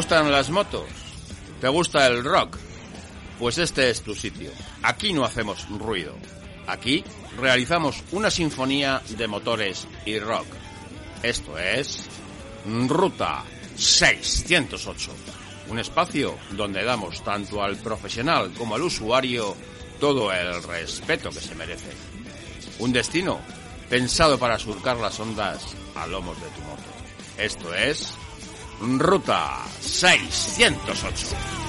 ¿Te gustan las motos? ¿Te gusta el rock? Pues este es tu sitio. Aquí no hacemos ruido. Aquí realizamos una sinfonía de motores y rock. Esto es Ruta 608. Un espacio donde damos tanto al profesional como al usuario todo el respeto que se merece. Un destino pensado para surcar las ondas a lomos de tu moto. Esto es Ruta 608.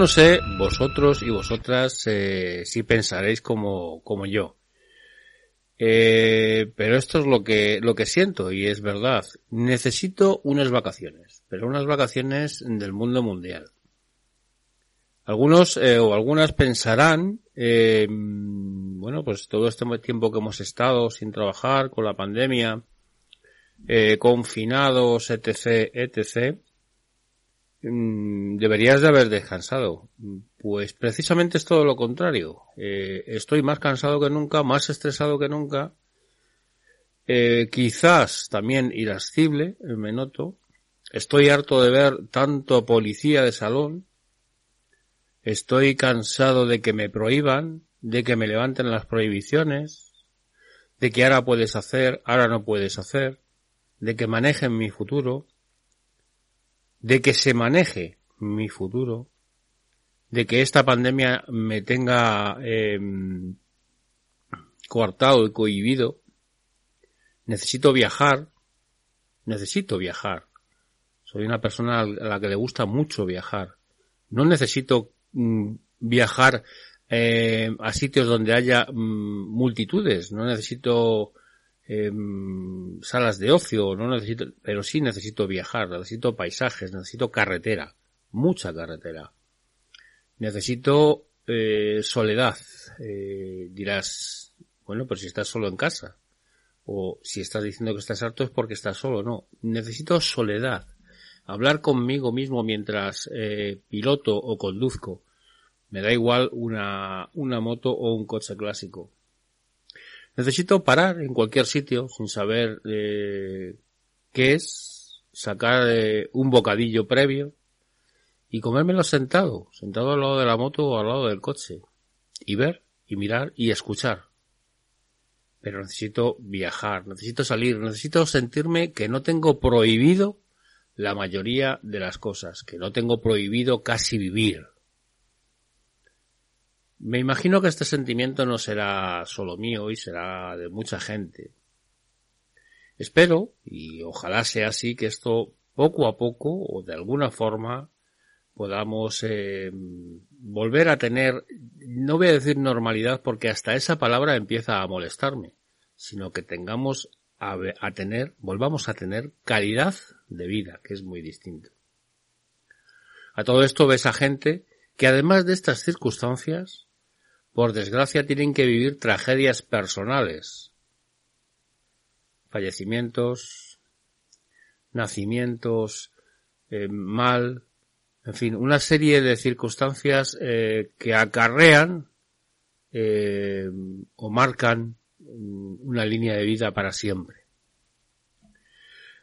No sé, vosotros y vosotras, eh, si pensaréis como, como yo. Eh, pero esto es lo que, lo que siento y es verdad. Necesito unas vacaciones, pero unas vacaciones del mundo mundial. Algunos eh, o algunas pensarán, eh, bueno, pues todo este tiempo que hemos estado sin trabajar con la pandemia, confinados, etc., etc., deberías de haber descansado. Pues precisamente es todo lo contrario. Eh, estoy más cansado que nunca, más estresado que nunca. Eh, quizás también irascible, eh, me noto. Estoy harto de ver tanto policía de salón. Estoy cansado de que me prohíban, de que me levanten las prohibiciones, de que ahora puedes hacer, ahora no puedes hacer, de que manejen mi futuro de que se maneje mi futuro, de que esta pandemia me tenga eh, coartado y cohibido, necesito viajar, necesito viajar. Soy una persona a la que le gusta mucho viajar. No necesito mm, viajar eh, a sitios donde haya mm, multitudes, no necesito Em, salas de ocio, no necesito, pero sí necesito viajar, necesito paisajes, necesito carretera, mucha carretera. Necesito eh, soledad. Eh, dirás, bueno, pero si estás solo en casa. O si estás diciendo que estás harto es porque estás solo, no. Necesito soledad. Hablar conmigo mismo mientras eh, piloto o conduzco. Me da igual una, una moto o un coche clásico. Necesito parar en cualquier sitio sin saber eh, qué es, sacar eh, un bocadillo previo, y comérmelo sentado, sentado al lado de la moto o al lado del coche, y ver, y mirar, y escuchar. Pero necesito viajar, necesito salir, necesito sentirme que no tengo prohibido la mayoría de las cosas, que no tengo prohibido casi vivir. Me imagino que este sentimiento no será solo mío y será de mucha gente. Espero, y ojalá sea así, que esto poco a poco o de alguna forma podamos eh, volver a tener, no voy a decir normalidad porque hasta esa palabra empieza a molestarme, sino que tengamos a, a tener, volvamos a tener calidad de vida, que es muy distinto. A todo esto ves a gente que además de estas circunstancias, por desgracia tienen que vivir tragedias personales, fallecimientos, nacimientos, eh, mal, en fin, una serie de circunstancias eh, que acarrean eh, o marcan una línea de vida para siempre.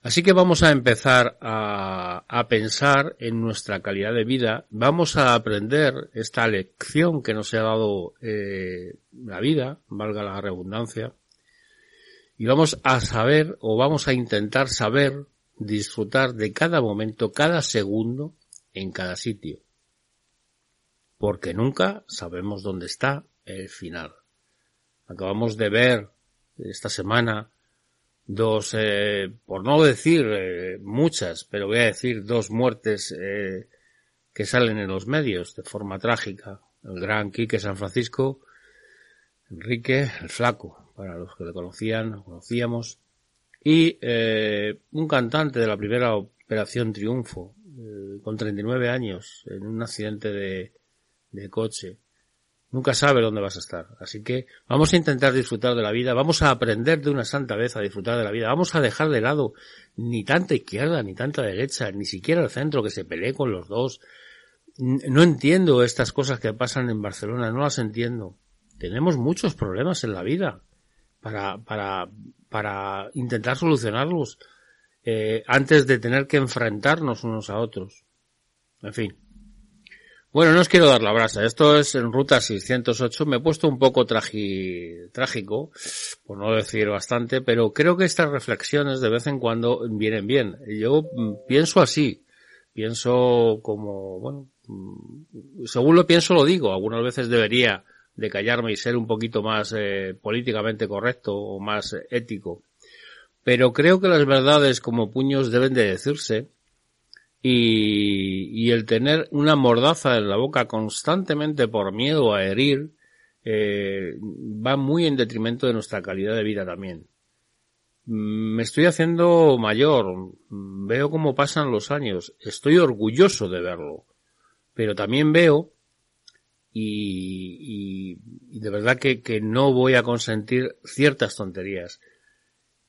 Así que vamos a empezar a, pensar en nuestra calidad de vida, vamos a aprender esta lección que nos ha dado eh, la vida, valga la redundancia, y vamos a saber o vamos a intentar saber disfrutar de cada momento, cada segundo en cada sitio, porque nunca sabemos dónde está el final. Acabamos de ver esta semana dos, eh, por no decir eh, muchas, pero voy a decir dos muertes eh, que salen en los medios de forma trágica. El gran Quique San Francisco, Enrique, el flaco, para los que le conocían, conocíamos, y un cantante de la primera Operación Triunfo, con 39 años, en un accidente de, de coche. Nunca sabe dónde vas a estar. Así que vamos a intentar disfrutar de la vida, vamos a aprender de una santa vez a disfrutar de la vida, vamos a dejar de lado ni tanta izquierda, ni tanta derecha, ni siquiera el centro que se pelee con los dos. No entiendo estas cosas que pasan en Barcelona, no las entiendo. Tenemos muchos problemas en la vida para, para, para intentar solucionarlos eh, antes de tener que enfrentarnos unos a otros. En fin. Bueno, no os quiero dar la brasa. Esto es en ruta 608. Me he puesto un poco trágico, por no decir bastante, pero creo que estas reflexiones de vez en cuando vienen bien. Yo mm, pienso así. Pienso como, bueno, mm, según lo pienso lo digo. Algunas veces debería de callarme y ser un poquito más eh, políticamente correcto o más ético. Pero creo que las verdades como puños deben de decirse y, el tener una mordaza en la boca constantemente por miedo a herir eh, va muy en detrimento de nuestra calidad de vida también. Me estoy haciendo mayor, veo cómo pasan los años, estoy orgulloso de verlo, pero también veo y, de verdad que no voy a consentir ciertas tonterías.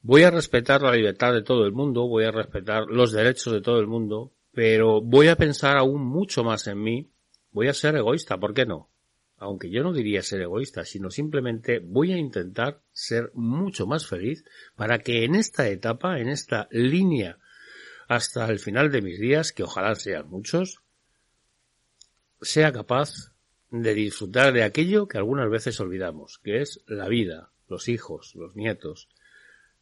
Voy a respetar la libertad de todo el mundo, voy a respetar los derechos de todo el mundo, pero voy a pensar aún mucho más en mí, voy a ser egoísta, ¿por qué no? Aunque yo no diría ser egoísta, sino simplemente voy a intentar ser mucho más feliz para que en esta etapa, en esta línea hasta el final de mis días, que ojalá sean muchos, sea capaz de disfrutar de aquello que algunas veces olvidamos, que es la vida, los hijos, los nietos,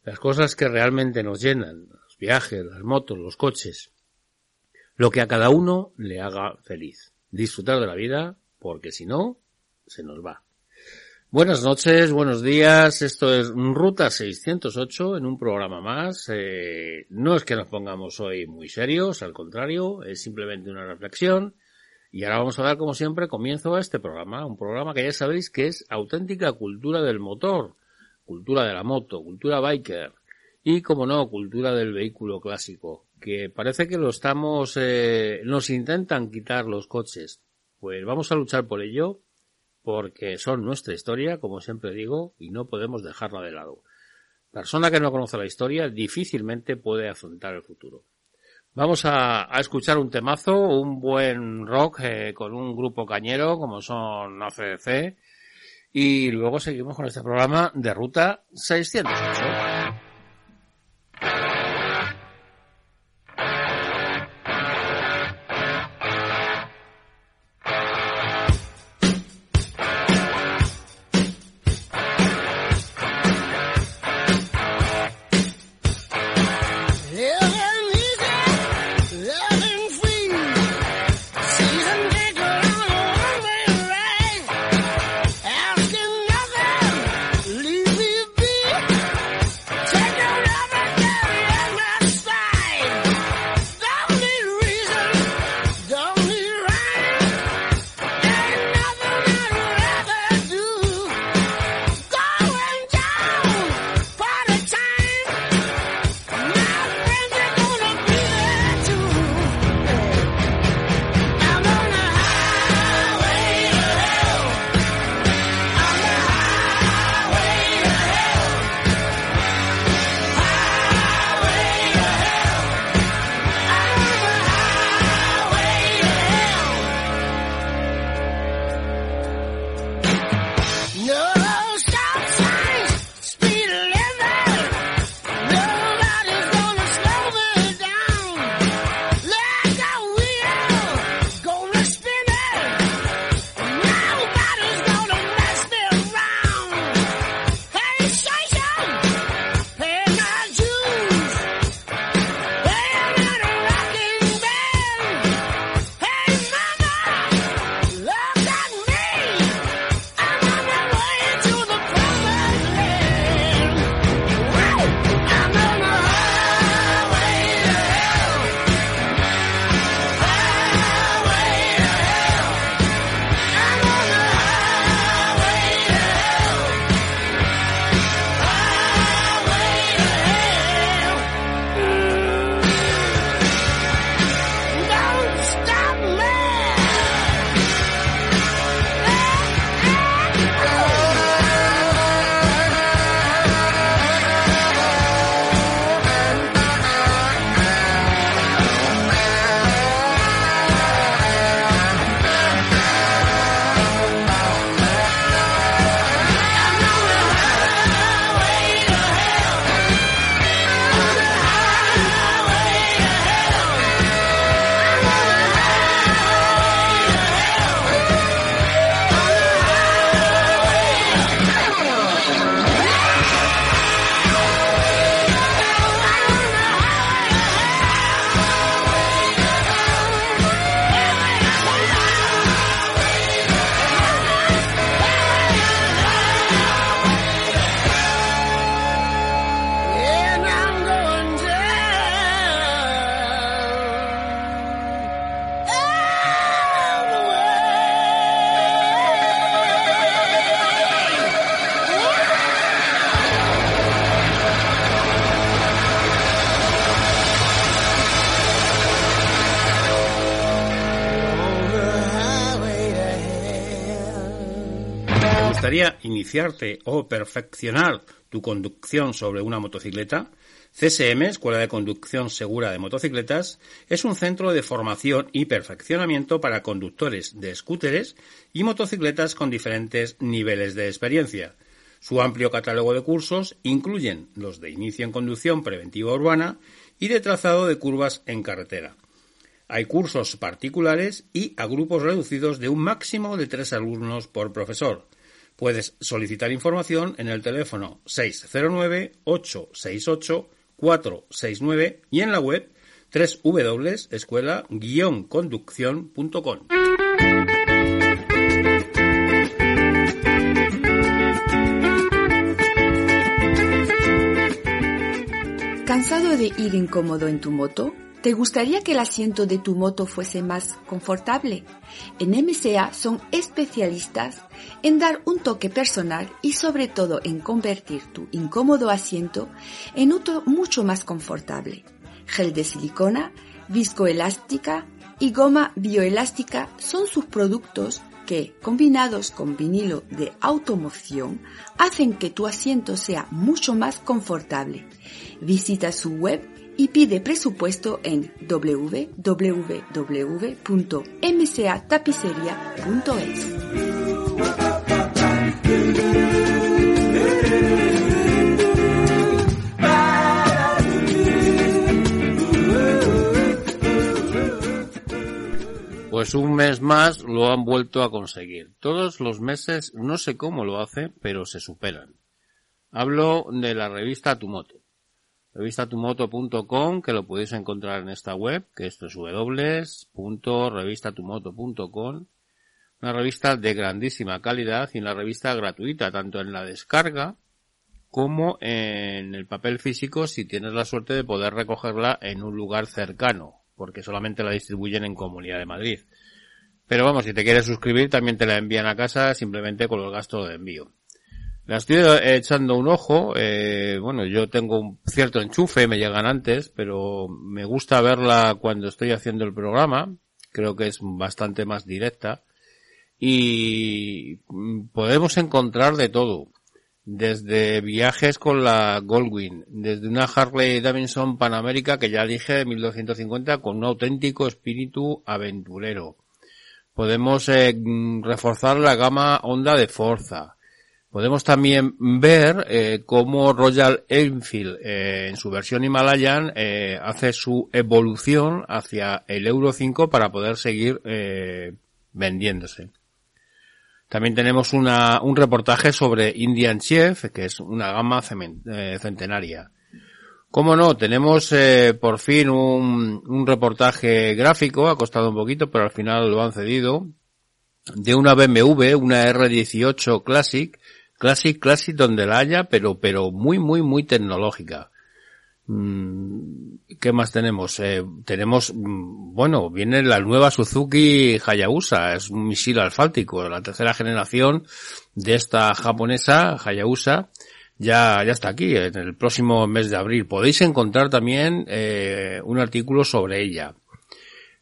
las cosas que realmente nos llenan, los viajes, las motos, los coches lo que a cada uno le haga feliz. Disfrutar de la vida, porque si no, se nos va. Buenas noches, buenos días. Esto es Ruta 608 en un programa más. Eh, no es que nos pongamos hoy muy serios, al contrario, es simplemente una reflexión. Y ahora vamos a dar, como siempre, comienzo a este programa. Un programa que ya sabéis que es auténtica cultura del motor, cultura de la moto, cultura biker y, como no, cultura del vehículo clásico que parece que lo estamos, eh, nos intentan quitar los coches. Pues vamos a luchar por ello, porque son nuestra historia, como siempre digo, y no podemos dejarla de lado. Persona que no conoce la historia difícilmente puede afrontar el futuro. Vamos a, escuchar un temazo, un buen rock eh, con un grupo cañero como son ACDC y luego seguimos con este programa de Ruta 608. Iniciarte o perfeccionar tu conducción sobre una motocicleta? CSM, Escuela de Conducción Segura de Motocicletas, es un centro de formación y perfeccionamiento para conductores de scooteres y motocicletas con diferentes niveles de experiencia. Su amplio catálogo de cursos incluyen los de inicio en conducción preventiva urbana y de trazado de curvas en carretera. Hay cursos particulares y a grupos reducidos de un máximo de tres alumnos por profesor. Puedes solicitar información en el teléfono 609 868 469 y en la web www.escuela-conducción.com. ¿Cansado de ir incómodo en tu moto? ¿Te gustaría que el asiento de tu moto fuese más confortable? En MCA son especialistas en dar un toque personal y sobre todo en convertir tu incómodo asiento en otro mucho más confortable. Gel de silicona, viscoelástica y goma bioelástica son sus productos que, combinados con vinilo de automoción, hacen que tu asiento sea mucho más confortable. Visita su web y pide presupuesto en www.mcatapiceria.es. Pues un mes más lo han vuelto a conseguir. Todos los meses, no sé cómo lo hace, pero se superan. Hablo de la revista Tu Moto revistatumoto.com, que lo podéis encontrar en esta web, que es www.revistatumoto.com. Una revista de grandísima calidad y una revista gratuita, tanto en la descarga como en el papel físico si tienes la suerte de poder recogerla en un lugar cercano, porque solamente la distribuyen en Comunidad de Madrid. Pero vamos, si te quieres suscribir también te la envían a casa simplemente con los gastos de envío. La estoy echando un ojo, eh, bueno, yo tengo un cierto enchufe, me llegan antes, pero me gusta verla cuando estoy haciendo el programa, creo que es bastante más directa, y podemos encontrar de todo, desde viajes con la Goldwyn, desde una Harley Davidson Panamérica que ya dije de 1250 con un auténtico espíritu aventurero. Podemos eh, reforzar la gama Honda de Forza, Podemos también ver eh, cómo Royal Enfield eh, en su versión Himalayan eh, hace su evolución hacia el Euro 5 para poder seguir eh, vendiéndose. También tenemos una, un reportaje sobre Indian Chef, que es una gama eh, centenaria. Cómo no, tenemos por fin un, un reportaje gráfico, ha costado un poquito, pero al final lo han cedido, de una BMW, una R18 Classic, Classic, Classic donde la haya, pero, pero muy, muy, muy tecnológica. Mm, ¿Qué más tenemos? Eh, tenemos, mm, bueno, viene la nueva Suzuki Hayabusa, es un misil alfáltico, la tercera generación de esta japonesa Hayabusa, ya, ya está aquí, en el próximo mes de abril. Podéis encontrar también eh, un artículo sobre ella.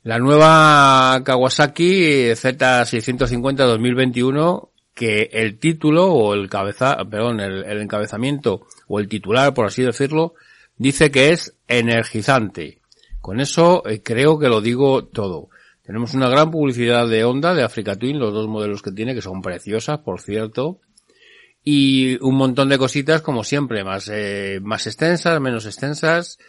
La nueva Kawasaki Z650 2021 que el título o el cabeza, perdón, el, encabezamiento o el titular, por así decirlo, dice que es energizante. Con eso eh, creo que lo digo todo. Tenemos una gran publicidad de Honda, de Africa Twin, los dos modelos que tiene, que son preciosas, por cierto. Y un montón de cositas, como siempre, más, eh, más extensas, menos extensas.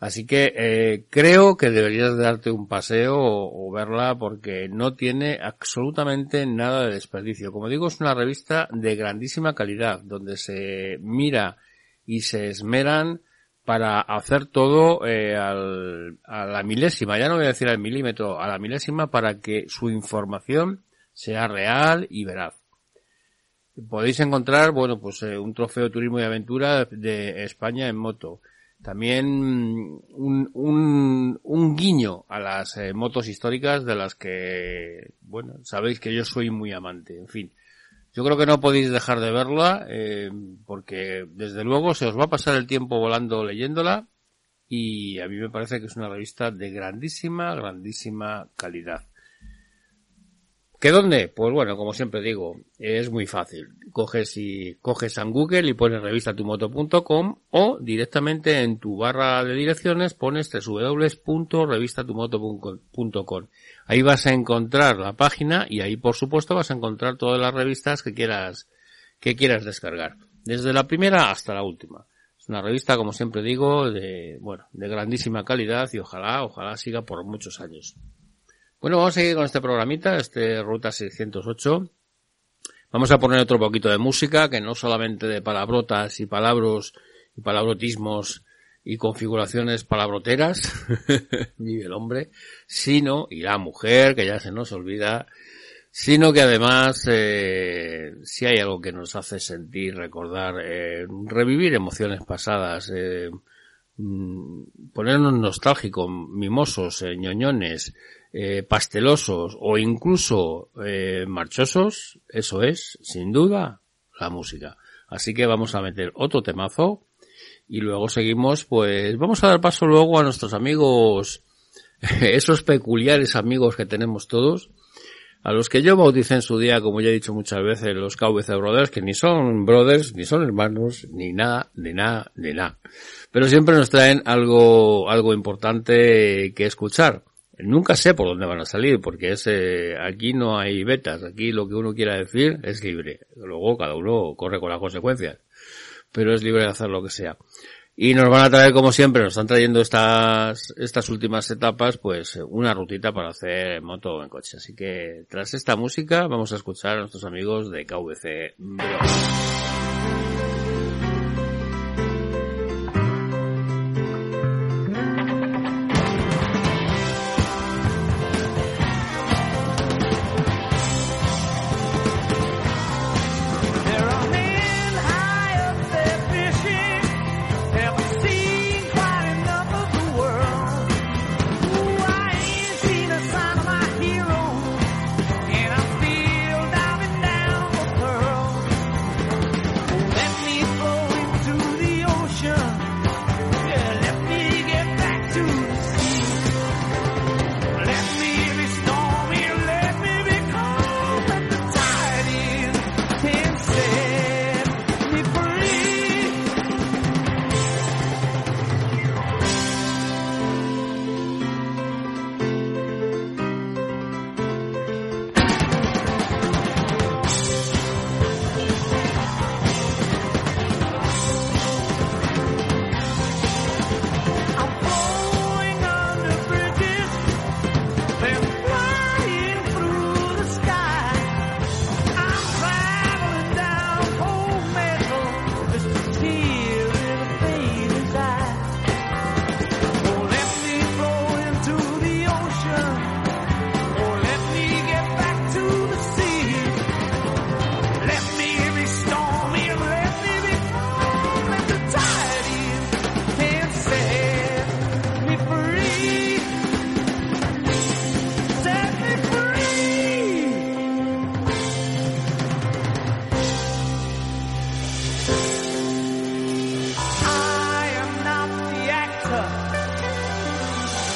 Así que eh, creo que deberías darte un paseo o, verla porque no tiene absolutamente nada de desperdicio. Como digo, es una revista de grandísima calidad, donde se mira y se esmeran para hacer todo eh, al, a la milésima, ya no voy a decir al milímetro, a la milésima para que su información sea real y veraz. Podéis encontrar, bueno, pues eh, un trofeo de turismo y aventura de España en moto también un, un, un guiño a las eh, motos históricas de las que, bueno, sabéis que yo soy muy amante. En fin, yo creo que no podéis dejar de verla eh, porque desde luego se os va a pasar el tiempo volando leyéndola y a mí me parece que es una revista de grandísima, grandísima calidad. ¿Qué dónde? Pues bueno, como siempre digo, es muy fácil. Coges y coges en Google y pones revistatumoto.com o directamente en tu barra de direcciones pones www.revistatumoto.com. Ahí vas a encontrar la página y ahí por supuesto vas a encontrar todas las revistas que quieras que quieras descargar, desde la primera hasta la última. Es una revista, como siempre digo, de bueno, de grandísima calidad y ojalá, ojalá siga por muchos años. Bueno, vamos a seguir con este programita, este Ruta 608. Vamos a poner otro poquito de música, que no solamente de palabrotas y palabros y palabrotismos y configuraciones palabroteras, vive el hombre, sino, y la mujer, que ya se nos olvida, sino que además, eh, si hay algo que nos hace sentir, recordar, eh, revivir emociones pasadas, eh, mm, ponernos nostálgicos, mimosos, eh, ñoñones, eh, pastelosos o incluso eh, marchosos, eso es, sin duda, la música. Así que vamos a meter otro temazo y luego seguimos, pues vamos a dar paso luego a nuestros amigos, esos peculiares amigos que tenemos todos, a los que yo bauticé en su día, como ya he dicho muchas veces, los KVC Brothers, que ni son brothers, ni son hermanos, ni nada, ni nada, ni nada. Pero siempre nos traen algo, algo importante que escuchar. Nunca sé por dónde van a salir, porque es, eh, aquí no hay betas, aquí lo que uno quiera decir es libre. Luego cada uno corre con las consecuencias, pero es libre de hacer lo que sea. Y nos van a traer, como siempre, nos están trayendo estas, estas últimas etapas, pues una rutita para hacer moto o en coche. Así que tras esta música vamos a escuchar a nuestros amigos de KVC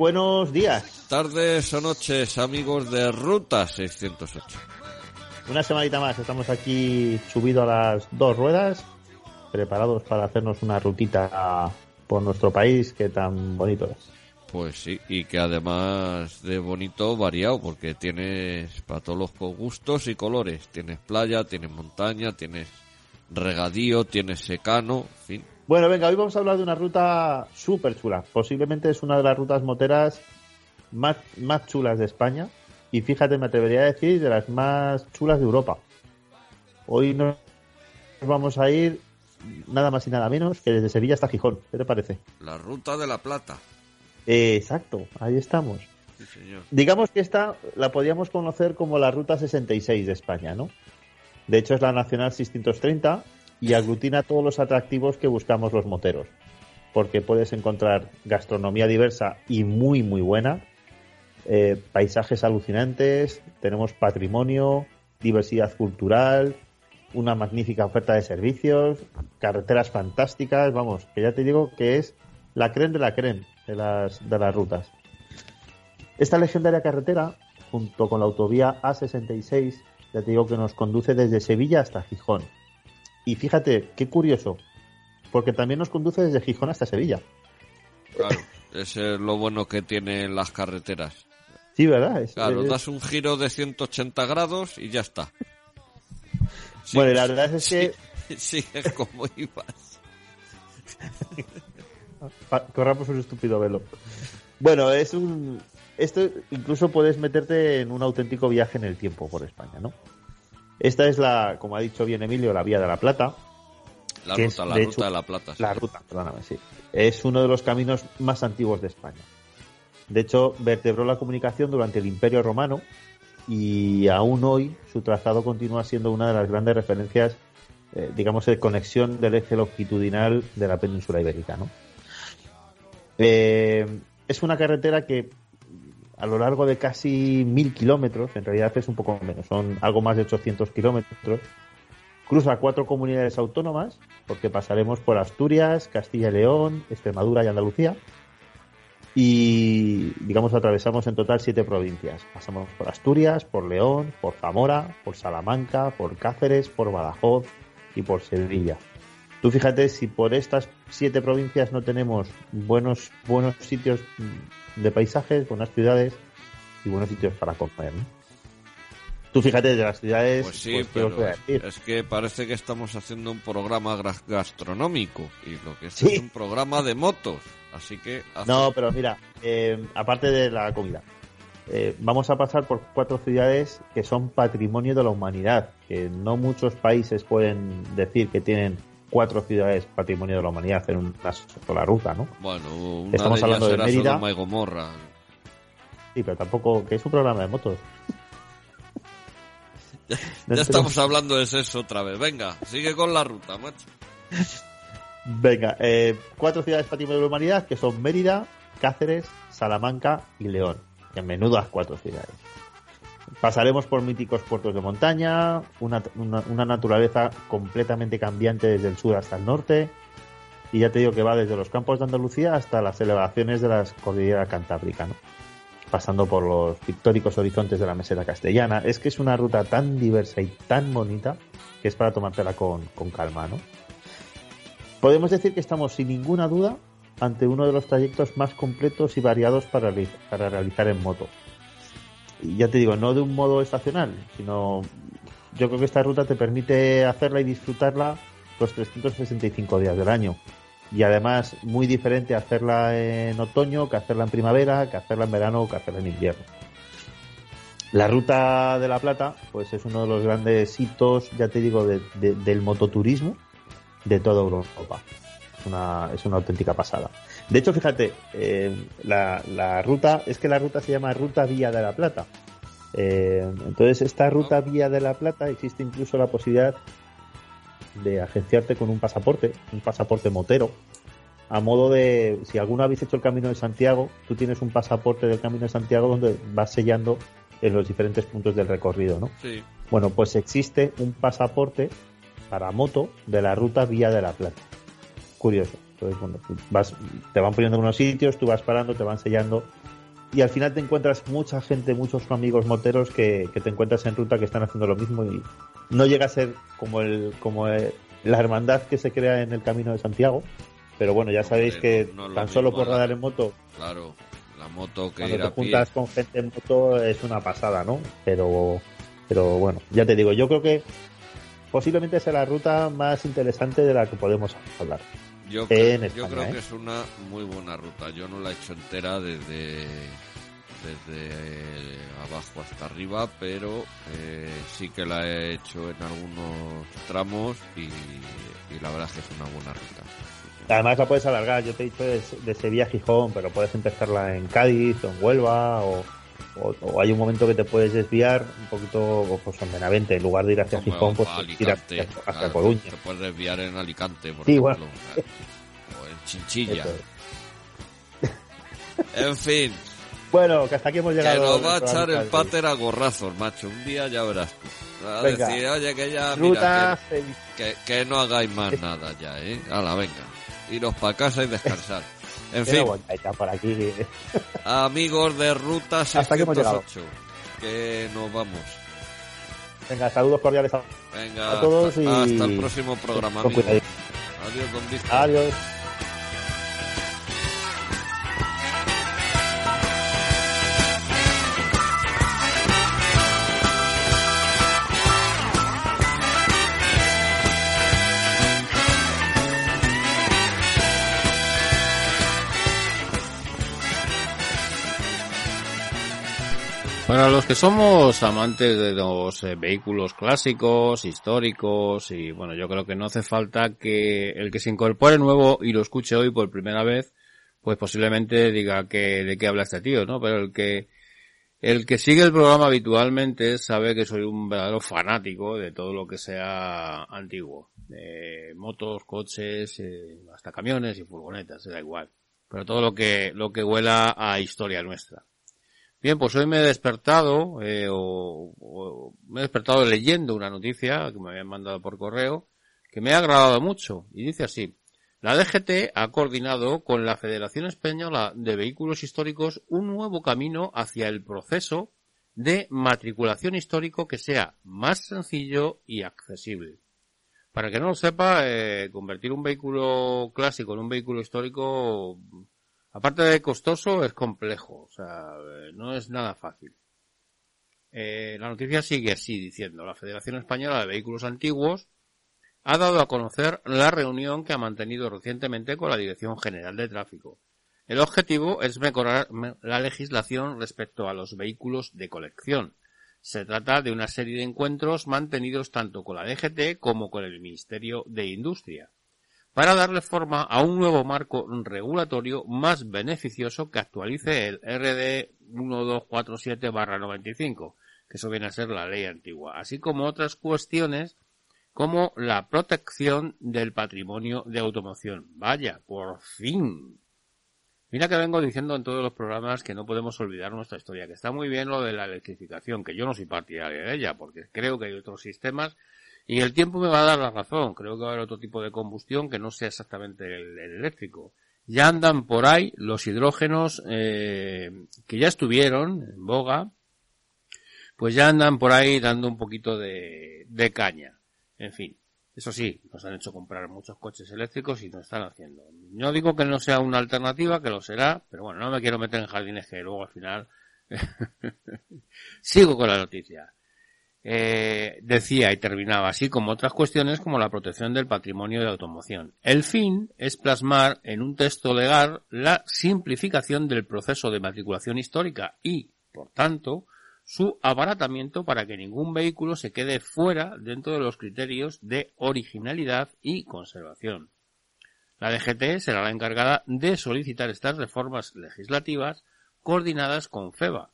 buenos días. Tardes o noches, amigos de Ruta 608. Una semanita más, estamos aquí subido a las dos ruedas, preparados para hacernos una rutita por nuestro país que tan bonito es. Pues sí, y que además de bonito, variado, porque tienes para todos los gustos y colores. Tienes playa, tienes montaña, tienes regadío, tienes secano, en fin. Bueno, venga, hoy vamos a hablar de una ruta súper chula. Posiblemente es una de las rutas moteras más, más chulas de España. Y fíjate, me atrevería a decir de las más chulas de Europa. Hoy nos vamos a ir nada más y nada menos que desde Sevilla hasta Gijón. ¿Qué te parece? La ruta de la plata. Eh, exacto, ahí estamos. Sí, señor. Digamos que esta la podríamos conocer como la Ruta 66 de España, ¿no? De hecho es la Nacional 630 y aglutina todos los atractivos que buscamos los moteros. Porque puedes encontrar gastronomía diversa y muy, muy buena, eh, paisajes alucinantes, tenemos patrimonio, diversidad cultural, una magnífica oferta de servicios, carreteras fantásticas, vamos, que ya te digo que es la creen de la creen de las, de las rutas. Esta legendaria carretera, junto con la autovía A66, ya te digo que nos conduce desde Sevilla hasta Gijón. Y fíjate, qué curioso, porque también nos conduce desde Gijón hasta Sevilla. Claro, ese es lo bueno que tienen las carreteras. Sí, ¿verdad? Es- Claro, es- das un giro de 180 grados y ya está. Sí, Bueno, la verdad es que Sí, es como ibas. Corramos un estúpido velo. Bueno, es un. Esto incluso puedes meterte en un auténtico viaje en el tiempo por España, ¿no? Esta es la, como ha dicho bien Emilio, la Vía de la Plata. La ruta, es, la de ruta hecho, de la plata. sí. La ruta, perdóname, sí. Es uno de los caminos más antiguos de España. De hecho, vertebró la comunicación durante el Imperio Romano y aún hoy su trazado continúa siendo una de las grandes referencias, eh, digamos, de conexión del eje longitudinal de la península ibérica, ¿no? Eh, es una carretera que a lo largo de casi mil kilómetros, en realidad es un poco menos, son algo más de 800 kilómetros, cruza cuatro comunidades autónomas, porque pasaremos por Asturias, Castilla y León, Extremadura y Andalucía, y digamos atravesamos en total siete provincias. Pasamos por Asturias, por León, por Zamora, por Salamanca, por Cáceres, por Badajoz y por Sevilla. Tú fíjate si por estas siete provincias no tenemos buenos buenos sitios de paisajes, buenas ciudades y buenos sitios para comer. ¿no? Tú fíjate de las ciudades, Pues sí, pues, ¿qué os voy a pero decir? es que parece que estamos haciendo un programa gra- gastronómico y lo que es Sí. es un programa de motos. Así que haz- No, pero mira, eh, aparte de la comida, eh, vamos a pasar por cuatro ciudades que son patrimonio de la humanidad, que no muchos países pueden decir que tienen cuatro ciudades patrimonio de la humanidad en una sola ruta, ¿no? bueno, una Estamos de hablando de Mérida. Sodoma y Gomorra. Sí, pero tampoco, que es un programa de motos. No Ya estamos hablando de eso otra vez. Venga, sigue con la ruta, macho. Venga, eh, cuatro ciudades patrimonio de la humanidad que son Mérida, Cáceres, Salamanca y León. Que menudas cuatro ciudades. Pasaremos por míticos puertos de montaña, una, una- una naturaleza completamente cambiante desde el sur hasta el norte. Y ya te digo que va desde los campos de Andalucía hasta las elevaciones de las cordilleras cantábrica, ¿no? Pasando por los pictóricos horizontes de la meseta castellana. Es que es una ruta tan diversa y tan bonita que es para tomártela con, con calma, ¿no? Podemos decir que estamos sin ninguna duda ante uno de los trayectos más completos y variados para realizar en moto. Ya te digo, no de un modo estacional, sino yo creo que esta ruta te permite hacerla y disfrutarla los 365 días del año. Y además, muy diferente hacerla en otoño que hacerla en primavera, que hacerla en verano o que hacerla en invierno. La ruta de la Plata, pues es uno de los grandes hitos, ya te digo, de- de- del mototurismo de toda Europa. Es una, es una auténtica pasada. De hecho, fíjate, eh, la, la ruta, es que la ruta se llama Ruta Vía de la Plata. Eh, entonces, esta ruta Vía de la Plata existe incluso la posibilidad de agenciarte con un pasaporte, un pasaporte motero, a modo de, si alguno habéis hecho el Camino de Santiago, tú tienes un pasaporte del Camino de Santiago donde vas sellando en los diferentes puntos del recorrido, ¿no? Sí. Bueno, pues existe un pasaporte para moto de la ruta Vía de la Plata. Curioso. Entonces, bueno, vas, te van poniendo en unos sitios, tú vas parando, te van sellando y al final te encuentras mucha gente, muchos amigos moteros que, te encuentras en ruta que están haciendo lo mismo y no llega a ser como el como la hermandad que se crea en el Camino de Santiago, pero bueno, ya sabéis que tan solo por radar en moto. Claro, la moto que cuando te juntas con gente en moto es una pasada, ¿no? Pero pero bueno, ya te digo, yo creo que posiblemente sea la ruta más interesante de la que podemos hablar. Yo, creo, yo creo que ¿eh? es una muy buena ruta. Yo no la he hecho entera desde desde abajo hasta arriba, pero eh, sí que la he hecho en algunos tramos y, la verdad es que es una buena ruta. Además la puedes alargar, yo te he dicho de, Sevilla a Gijón, pero puedes empezarla en Cádiz o en Huelva o, hay un momento que te puedes desviar un poquito pues en Benavente, en lugar de ir hacia Gijón, pues ir hacia, hacia Coruña. Te puedes desviar en Alicante, por sí, ejemplo, o en Chinchilla. En fin, bueno, que hasta aquí hemos llegado. Que nos va a echar el pater a gorrazos, macho. Un día ya verás a decir, oye, que ya, mira, que, que, no hagáis más nada ya, ¿eh? Hala, venga. Iros para casa y descansar. En fin. por aquí. amigos de Ruta 608, que nos vamos. Venga, saludos cordiales a, Venga, todos hasta, y... hasta el próximo programa, amigos. Adiós, don Víctor. Adiós. Para los que somos amantes de los eh, vehículos clásicos, históricos, y bueno, yo creo que no hace falta que el que se incorpore nuevo y lo escuche hoy por primera vez, pues posiblemente diga que de qué habla este tío, ¿no? Pero el que el que sigue el programa habitualmente sabe que soy un verdadero fanático de todo lo que sea antiguo, de motos, coches, eh, hasta camiones y furgonetas, da igual. Pero todo lo que lo que huela a historia nuestra. Bien, pues hoy me he despertado, eh, o, me he despertado leyendo una noticia que me habían mandado por correo, que me ha agradado mucho, y dice así. La DGT ha coordinado con la Federación Española de Vehículos Históricos un nuevo camino hacia el proceso de matriculación histórico que sea más sencillo y accesible. Para que no lo sepa, eh, convertir un vehículo clásico en un vehículo histórico Aparte de costoso, es complejo, o sea, eh, no es nada fácil. Eh, la noticia sigue así diciendo, la Federación Española de Vehículos Antiguos ha dado a conocer la reunión que ha mantenido recientemente con la Dirección General de Tráfico. El objetivo es mejorar la legislación respecto a los vehículos de colección. Se trata de una serie de encuentros mantenidos tanto con la DGT como con el Ministerio de Industria para darle forma a un nuevo marco regulatorio más beneficioso que actualice el RD 1247-95, que eso viene a ser la ley antigua, así como otras cuestiones como la protección del patrimonio de automoción. Vaya, por fin. Mira que vengo diciendo en todos los programas que no podemos olvidar nuestra historia, que está muy bien lo de la electrificación, que yo no soy partidario de ella, porque creo que hay otros sistemas y el tiempo me va a dar la razón. Creo que va a haber otro tipo de combustión que no sea exactamente el, eléctrico. Ya andan por ahí los hidrógenos eh, que ya estuvieron en boga, pues ya andan por ahí dando un poquito de, de caña. En fin, eso sí, nos han hecho comprar muchos coches eléctricos y nos están haciendo. No digo que no sea una alternativa, que lo será, pero bueno, no me quiero meter en jardines que luego al final sigo con la noticia eh, decía y terminaba así como otras cuestiones como la protección del patrimonio de automoción. El fin es plasmar en un texto legal la simplificación del proceso de matriculación histórica y, por tanto, su abaratamiento para que ningún vehículo se quede fuera dentro de los criterios de originalidad y conservación. La DGT será la encargada de solicitar estas reformas legislativas coordinadas con FEBA,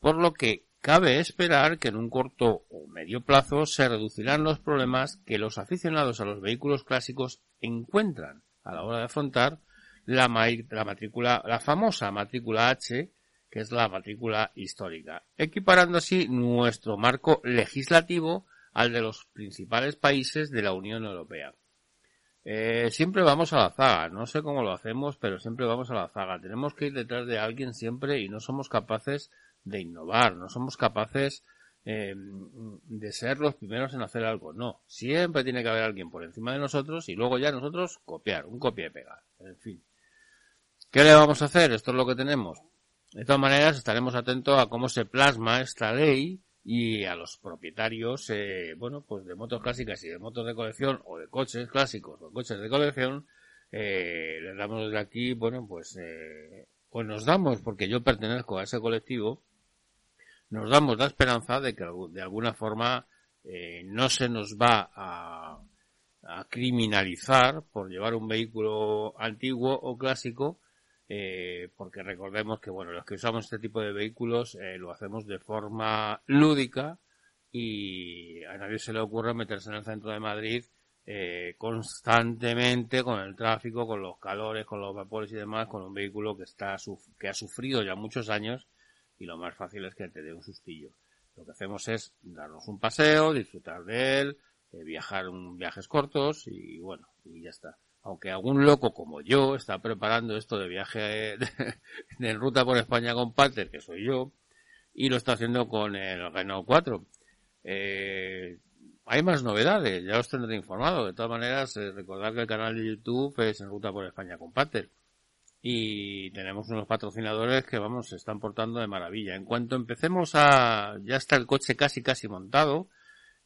por lo que Cabe esperar que en un corto o medio plazo se reducirán los problemas que los aficionados a los vehículos clásicos encuentran a la hora de afrontar la, matrícula, la famosa matrícula H, que es la matrícula histórica, equiparando así nuestro marco legislativo al de los principales países de la Unión Europea. Eh, siempre vamos a la zaga, no sé cómo lo hacemos, pero siempre vamos a la zaga. Tenemos que ir detrás de alguien siempre y no somos capaces de innovar, no somos capaces eh, de ser los primeros en hacer algo. No, siempre tiene que haber alguien por encima de nosotros y luego ya nosotros copiar, un copia y pegar. En fin. ¿Qué le vamos a hacer? Esto es lo que tenemos. De todas maneras, estaremos atentos a cómo se plasma esta ley y a los propietarios, eh, bueno, pues de motos clásicas y de motos de colección o de coches clásicos o coches de colección, eh, les damos desde aquí, bueno, pues, eh, pues nos damos, porque yo pertenezco a ese colectivo, nos damos la esperanza de que de alguna forma eh, no se nos va a, criminalizar por llevar un vehículo antiguo o clásico, eh, porque recordemos que bueno los que usamos este tipo de vehículos eh, lo hacemos de forma lúdica y a nadie se le ocurre meterse en el centro de Madrid eh, constantemente con el tráfico, con los calores, con los vapores y demás, con un vehículo que está que ha sufrido ya muchos años y lo más fácil es que te dé un sustillo. Lo que hacemos es darnos un paseo, disfrutar de él, eh, viajar un, viajes cortos y bueno, y ya está aunque algún loco como yo está preparando esto de viaje de, ruta por España con Pater, que soy yo, y lo está haciendo con el Renault 4. Eh, hay más novedades, ya os tendré informado. De todas maneras, eh, recordad que el canal de YouTube es en ruta por España con Pater. Y tenemos unos patrocinadores que, vamos, se están portando de maravilla. En cuanto empecemos a, ya está el coche casi casi montado,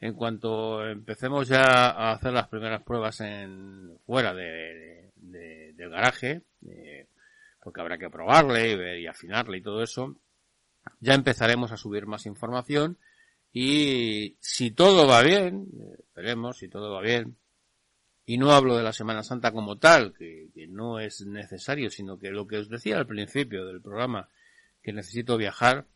en cuanto empecemos ya a hacer las primeras pruebas en fuera de, del garaje, eh, porque habrá que probarle y, ver y afinarle y todo eso, ya empezaremos a subir más información y si todo va bien, esperemos, si todo va bien, y no hablo de la Semana Santa como tal, que, no es necesario, sino que lo que os decía al principio del programa, que necesito viajar,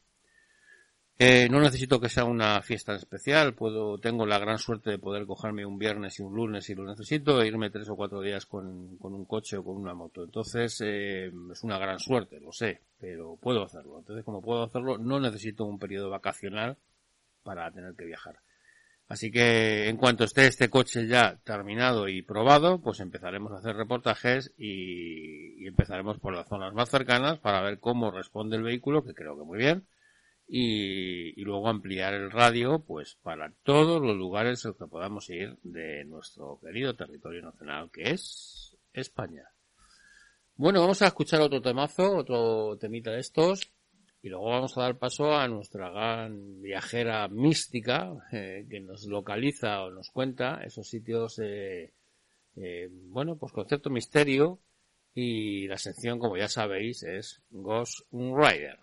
eh, no necesito que sea una fiesta especial, puedo, tengo la gran suerte de poder cogerme un viernes y un lunes si lo necesito e irme tres o cuatro días con, con un coche o con una moto. Entonces, eh, es una gran suerte, lo sé, pero puedo hacerlo. Entonces, como puedo hacerlo, no necesito un periodo vacacional para tener que viajar. Así que en cuanto esté este coche ya terminado y probado, pues empezaremos a hacer reportajes y, empezaremos por las zonas más cercanas para ver cómo responde el vehículo, que creo que muy bien y, y, luego ampliar el radio pues para todos los lugares a los que podamos ir de nuestro querido territorio nacional que es España. Bueno, vamos a escuchar otro temazo, otro temita de estos y luego vamos a dar paso a nuestra gran viajera mística eh, que nos localiza o nos cuenta esos sitios, eh, bueno, pues concepto misterio y la sección, como ya sabéis, es Ghost Rider.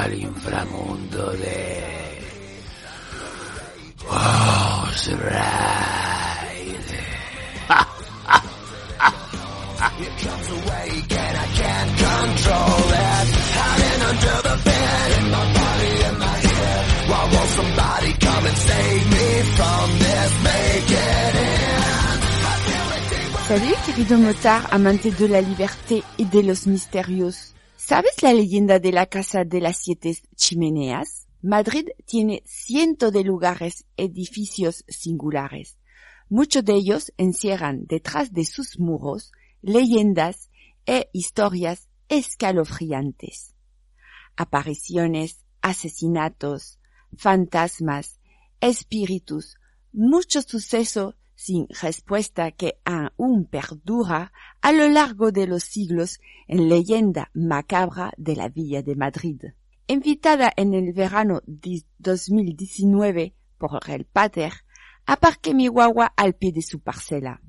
Education. We don't need no thought control. Bienvenidos al inframundo de Osrider. Salut querido motard amante de la liberté y de los misterios. ¿Sabes la leyenda de la Casa de las Siete Chimeneas? Madrid tiene cientos de lugares, edificios singulares. Muchos de ellos encierran detrás de sus muros leyendas e historias escalofriantes. Apariciones, asesinatos, fantasmas, espíritus, muchos sucesos sin respuesta que aún perdura a lo largo de los siglos en leyenda macabra de la Villa de Madrid. Invitada en el verano de 2019 por el pater, aparqué mi guagua al pie de su parcela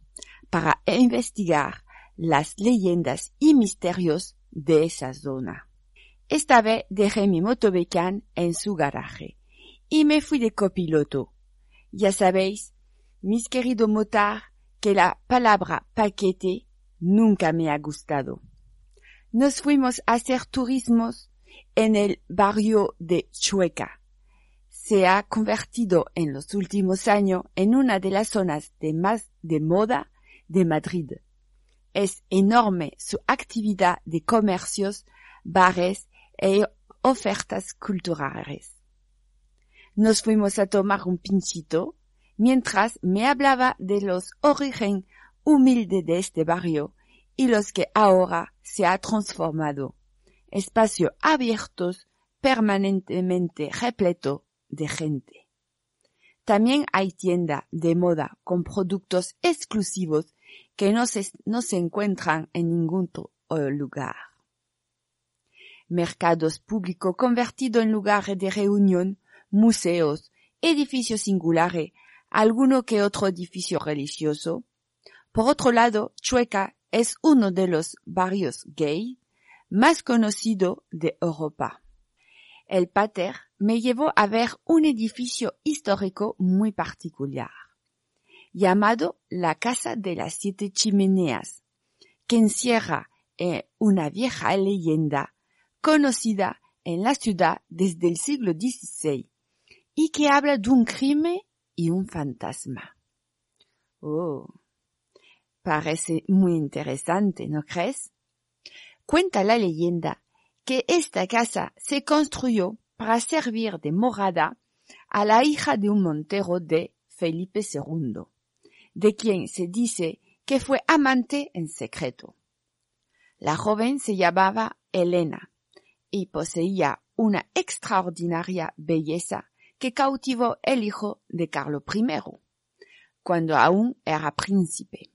para investigar las leyendas y misterios de esa zona. Esta vez dejé mi motobecán en su garaje y me fui de copiloto. Ya sabéis, mis queridos motar, que la palabra paquete nunca me ha gustado. Nos fuimos a hacer turismos en el barrio de Chueca. Se ha convertido en los últimos años en una de las zonas de más de moda de Madrid. Es enorme su actividad de comercios, bares e ofertas culturales. Nos fuimos a tomar un pinchito mientras me hablaba de los orígenes humildes de este barrio y los que ahora se ha transformado. Espacios abiertos permanentemente repleto de gente. También hay tienda de moda con productos exclusivos que no se, no se encuentran en ningún otro lugar. Mercados públicos convertidos en lugares de reunión, museos, edificios singulares, alguno que otro edificio religioso. Por otro lado, Chueca es uno de los barrios gay más conocido de Europa. El pater me llevó a ver un edificio histórico muy particular, llamado la Casa de las Siete Chimeneas, que encierra en una vieja leyenda conocida en la ciudad desde el siglo XVI y que habla de un crimen y un fantasma. Oh, parece muy interesante, ¿no crees? Cuenta la leyenda que esta casa se construyó para servir de morada a la hija de un montero de Felipe II, de quien se dice que fue amante en secreto. La joven se llamaba Elena y poseía una extraordinaria belleza que cautivó el hijo de Carlos I, cuando aún era príncipe.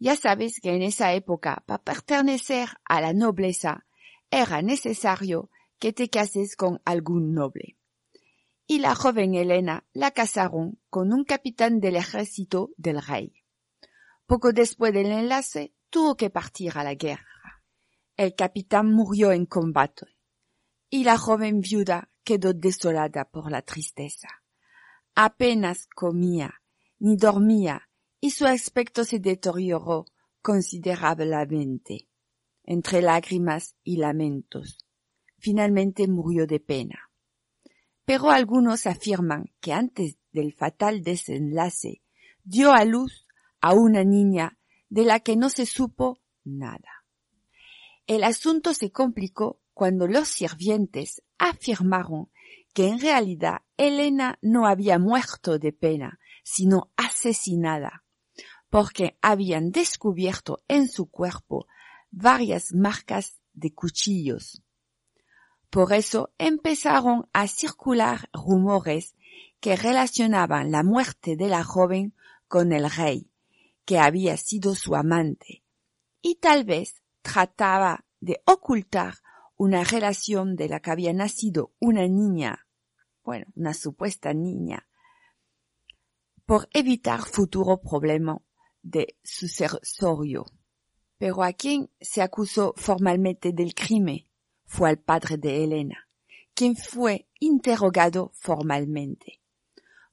Ya sabes que en esa época, para pertenecer a la nobleza, era necesario que te cases con algún noble. Y la joven Elena la casaron con un capitán del ejército del rey. Poco después del enlace, tuvo que partir a la guerra. El capitán murió en combate y la joven viuda quedó desolada por la tristeza. Apenas comía ni dormía y su aspecto se deterioró considerablemente. Entre lágrimas y lamentos, finalmente murió de pena. Pero algunos afirman que antes del fatal desenlace dio a luz a una niña de la que no se supo nada. El asunto se complicó cuando los sirvientes afirmaron que en realidad Elena no había muerto de pena, sino asesinada, porque habían descubierto en su cuerpo varias marcas de cuchillos. Por eso empezaron a circular rumores que relacionaban la muerte de la joven con el rey, que había sido su amante, y tal vez trataba de ocultar una relación de la que había nacido una niña, bueno, una supuesta niña, por evitar futuro problema de sucesorio. Pero a quien se acusó formalmente del crimen fue al padre de Elena, quien fue interrogado formalmente.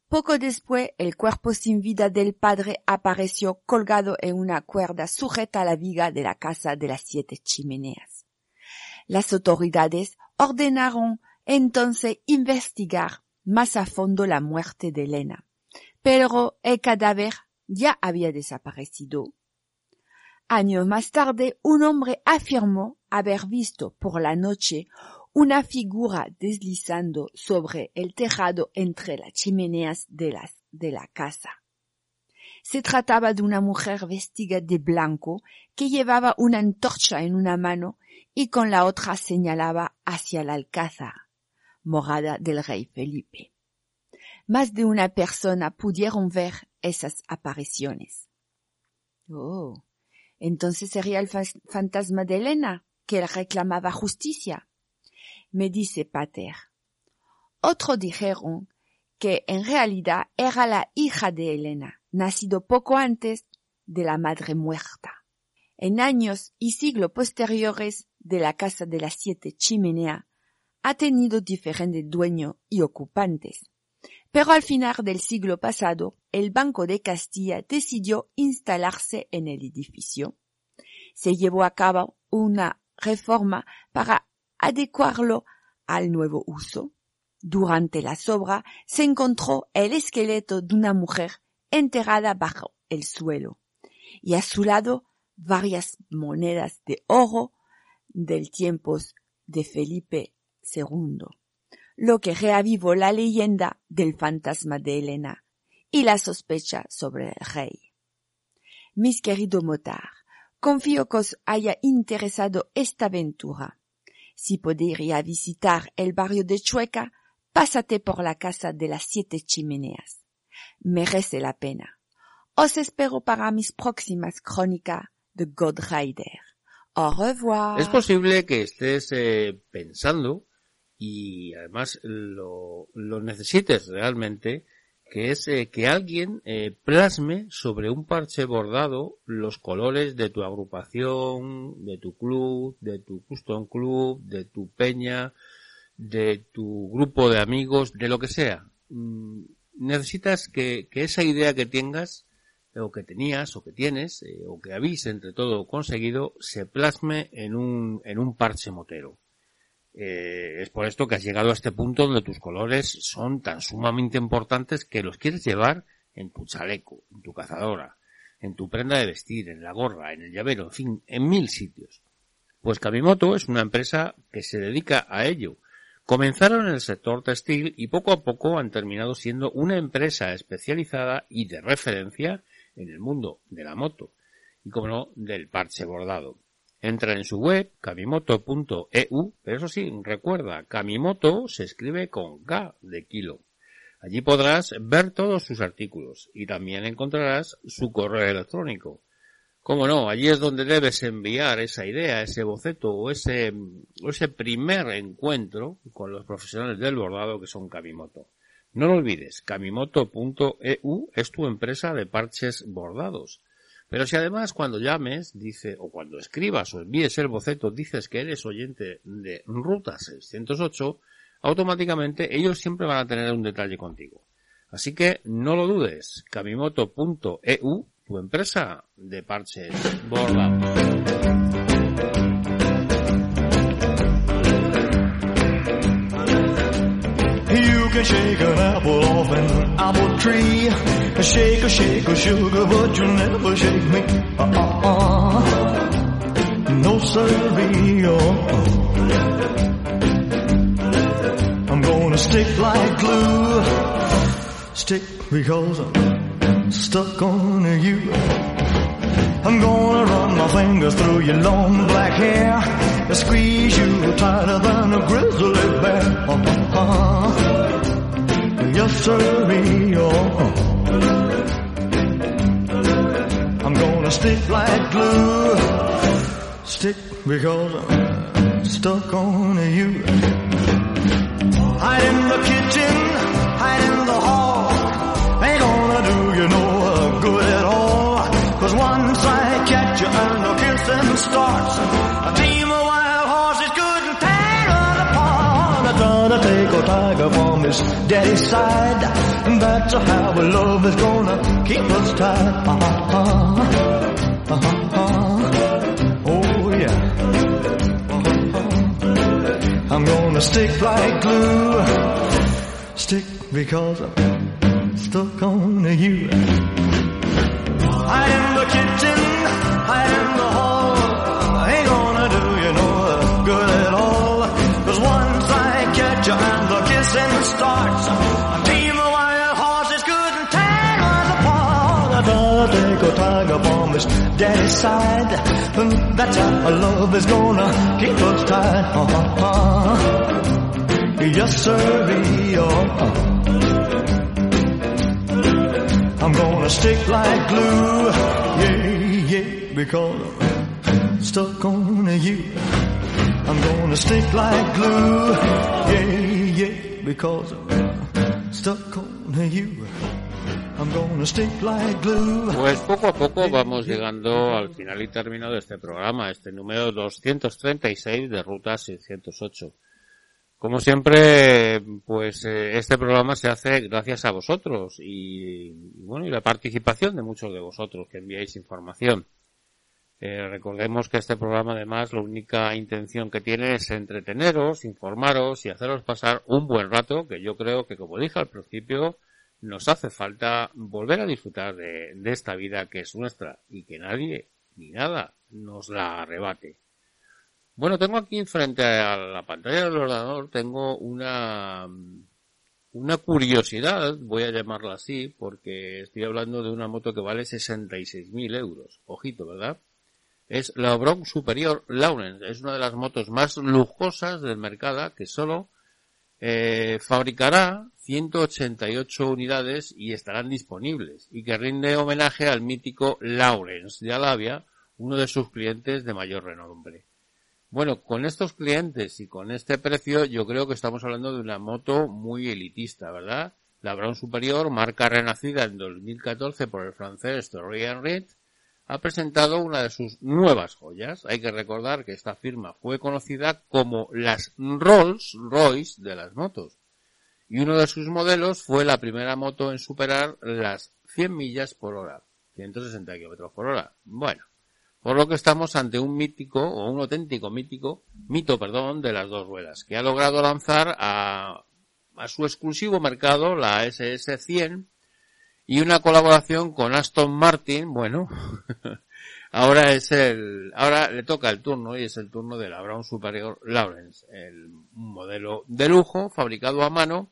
Poco después, el cuerpo sin vida del padre apareció colgado en una cuerda sujeta a la viga de la casa de las siete chimeneas. Las autoridades ordenaron entonces investigar más a fondo la muerte de Elena, pero el cadáver ya había desaparecido. Años más tarde, un hombre afirmó haber visto por la noche una figura deslizando sobre el tejado entre las chimeneas de, las, de la casa. Se trataba de una mujer vestida de blanco que llevaba una antorcha en una mano y con la otra señalaba hacia el alcázar, morada del rey Felipe. Más de una persona pudieron ver esas apariciones. Oh, entonces sería el fantasma de Elena, que reclamaba justicia. Me dice Pater. Otros dijeron que en realidad era la hija de Elena, nacido poco antes de la madre muerta. En años y siglos posteriores de la casa de las siete chimeneas, ha tenido diferentes dueños y ocupantes. Pero al final del siglo pasado, el Banco de Castilla decidió instalarse en el edificio. Se llevó a cabo una reforma para adecuarlo al nuevo uso. Durante la obras se encontró el esqueleto de una mujer enterrada bajo el suelo y a su lado varias monedas de oro del tiempos de Felipe II, lo que reavivó la leyenda del fantasma de Elena y la sospecha sobre el rey. Mis queridos motar, confío que os haya interesado esta aventura. Si podría visitar el barrio de Chueca, pásate por la casa de las siete chimeneas. Merece la pena. Os espero para mis próximas crónicas Es posible que estés eh, pensando y además lo, lo necesites realmente que es eh, que alguien eh, plasme sobre un parche bordado los colores de tu agrupación, de tu club, de tu custom club, de tu peña, de tu grupo de amigos, de lo que sea. Mm, necesitas que, que, esa idea que tengas, o que tenías, o que tienes, eh, o que habéis entre todo conseguido, se plasme en un, en un parche motero. Eh, es por esto que has llegado a este punto donde tus colores son tan sumamente importantes que los quieres llevar en tu chaleco, en tu cazadora, en tu prenda de vestir, en la gorra, en el llavero, en fin, en mil sitios. Pues Kamimoto es una empresa que se dedica a ello. Comenzaron en el sector textil y poco a poco han terminado siendo una empresa especializada y de referencia en el mundo de la moto y como no del parche bordado. Entra en su web, kamimoto.eu, pero eso sí, recuerda, Kamimoto se escribe con K de kilo. Allí podrás ver todos sus artículos y también encontrarás su correo electrónico. Cómo no, allí es donde debes enviar esa idea, ese boceto o ese, ese primer encuentro con los profesionales del bordado que son Kamimoto. No lo olvides, kamimoto.eu es tu empresa de parches bordados. Pero si además cuando llames, dice, o cuando escribas o envíes el boceto, dices que eres oyente de Ruta 608, automáticamente ellos siempre van a tener un detalle contigo. Así que no lo dudes, kamimoto.eu, tu empresa de parches bordados. Can shake an apple off an apple tree. Shake a shake a sugar, but you'll never shake me. Uh-uh-uh. No siree. I'm gonna stick like glue. Stick because I'm stuck on you. I'm gonna run my fingers through your long black hair. I Squeeze you tighter than a grizzly bear. Uh-uh yes sirree, oh. I'm gonna stick like glue, stick because I'm stuck on you. Hide in the kitchen, hide in the hall, ain't gonna do you no good at all. Cause once I catch you and the kissing starts, tiger from his daddy's side. That's how our love is gonna keep us tied. Uh-huh. Uh-huh. Oh yeah. Uh-huh. I'm gonna stick like glue. Stick because I'm stuck on you. I am the kitchen, daddy's side. And that's how love is gonna keep us tied. Uh-huh. Yes, sir, oh. I'm gonna stick like glue, yeah, yeah, because I'm stuck on you. I'm gonna stick like glue, yeah, yeah, because I'm stuck on you. Pues poco a poco vamos llegando al final y término de este programa, este número 236 de Ruta 608. Como siempre, pues eh, este programa se hace gracias a vosotros y, y, bueno y la participación de muchos de vosotros que enviáis información. Eh, recordemos que este programa además la única intención que tiene es entreteneros, informaros y haceros pasar un buen rato que yo creo que como dije al principio nos hace falta volver a disfrutar de, de esta vida que es nuestra y que nadie ni nada nos la arrebate. Bueno, tengo aquí frente a la pantalla del ordenador, tengo una, una curiosidad, voy a llamarla así, porque estoy hablando de una moto que vale 66.000 euros. Ojito, ¿verdad? Es la Bronx Superior Lawrence. Es una de las motos más lujosas del mercado que solo eh, fabricará 188 unidades y estarán disponibles y que rinde homenaje al mítico Lawrence de Alavia, uno de sus clientes de mayor renombre. Bueno, con estos clientes y con este precio, yo creo que estamos hablando de una moto muy elitista, ¿verdad? La Brown Superior, marca renacida en 2014 por el francés Thierry Reed, ha presentado una de sus nuevas joyas. Hay que recordar que esta firma fue conocida como las Rolls Royce de las motos. Y uno de sus modelos fue la primera moto en superar las 100 millas por hora, 160 kilómetros por hora. Bueno, por lo que estamos ante un mítico o un auténtico mítico mito, perdón, de las dos ruedas, que ha logrado lanzar a, a su exclusivo mercado la SS100 y una colaboración con Aston Martin, bueno, ahora es el, ahora le toca el turno y es el turno de la Brown Superior Lawrence, el modelo de lujo fabricado a mano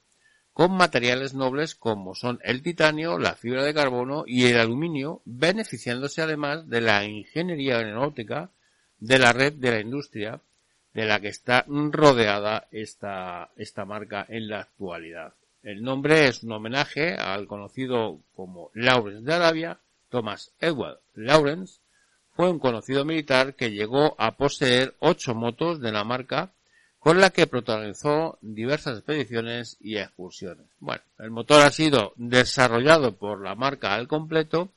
con materiales nobles como son el titanio, la fibra de carbono y el aluminio, beneficiándose además de la ingeniería aeronáutica de la red de la industria de la que está rodeada esta, esta marca en la actualidad. El nombre es un homenaje al conocido como Lawrence de Arabia, Thomas Edward Lawrence, fue un conocido militar que llegó a poseer ocho motos de la marca con la que protagonizó diversas expediciones y excursiones. Bueno, el motor ha sido desarrollado por la marca al completo,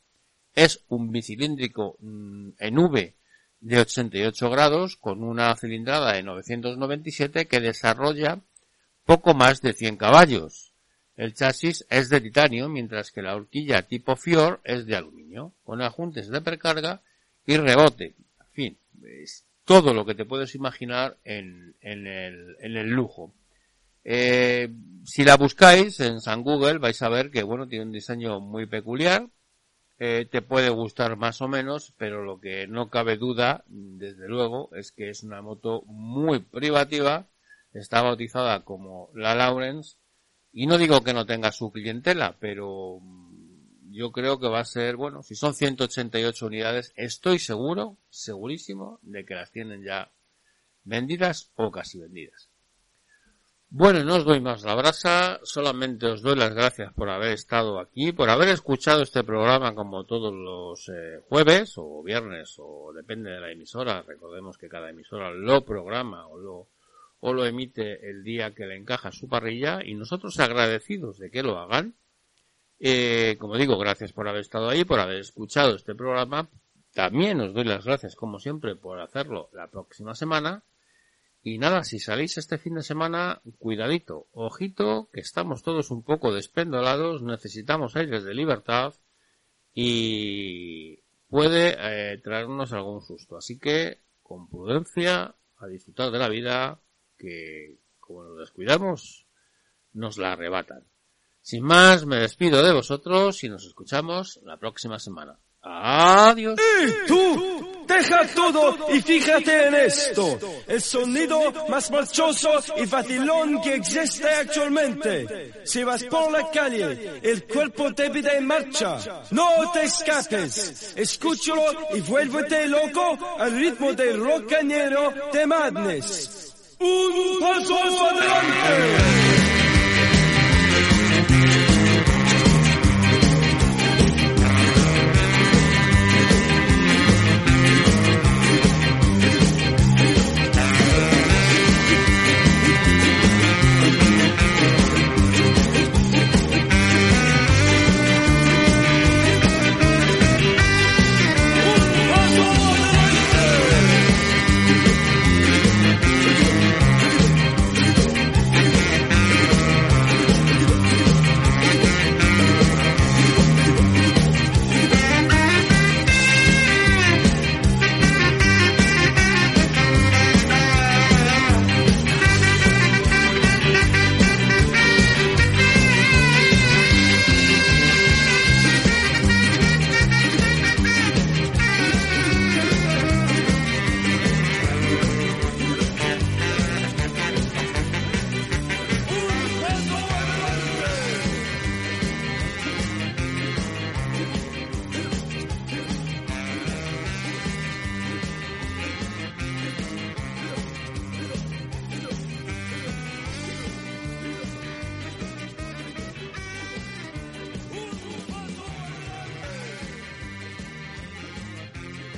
es un bicilíndrico mm, en V de 88 grados con una cilindrada de 997 que desarrolla poco más de 100 caballos. El chasis es de titanio, mientras que la horquilla tipo Fior es de aluminio, con ajustes de precarga y rebote. En fin, es todo lo que te puedes imaginar en, en, el, en el lujo. Eh, si la buscáis en San Google vais a ver que bueno tiene un diseño muy peculiar. Eh, te puede gustar más o menos, pero lo que no cabe duda, desde luego, es que es una moto muy privativa. Está bautizada como la Lawrence. Y no digo que no tenga su clientela, pero yo creo que va a ser, bueno, si son 188 unidades, estoy seguro, segurísimo, de que las tienen ya vendidas o casi vendidas. Bueno, no os doy más la brasa, solamente os doy las gracias por haber estado aquí, por haber escuchado este programa como todos los eh, jueves o viernes o depende de la emisora. Recordemos que cada emisora lo programa o lo, o lo emite el día que le encaja su parrilla y nosotros agradecidos de que lo hagan eh, como digo, gracias por haber estado ahí, por haber escuchado este programa. También os doy las gracias, como siempre, por hacerlo la próxima semana. Y nada, si salís este fin de semana, cuidadito, ojito, que estamos todos un poco despendolados, necesitamos aires de libertad y puede eh, traernos algún susto. Así que, con prudencia, a disfrutar de la vida, que como nos descuidamos, nos la arrebatan. Sin más, me despido de vosotros y nos escuchamos la próxima semana. Adiós. ¡Tú! Deja todo y fíjate en esto. El sonido más marchoso y vacilón que existe actualmente. Si vas por la calle, el cuerpo te pide en marcha. No te escapes. Escúchalo y vuélvete loco al ritmo del rocañero de Madness. Un paso adelante.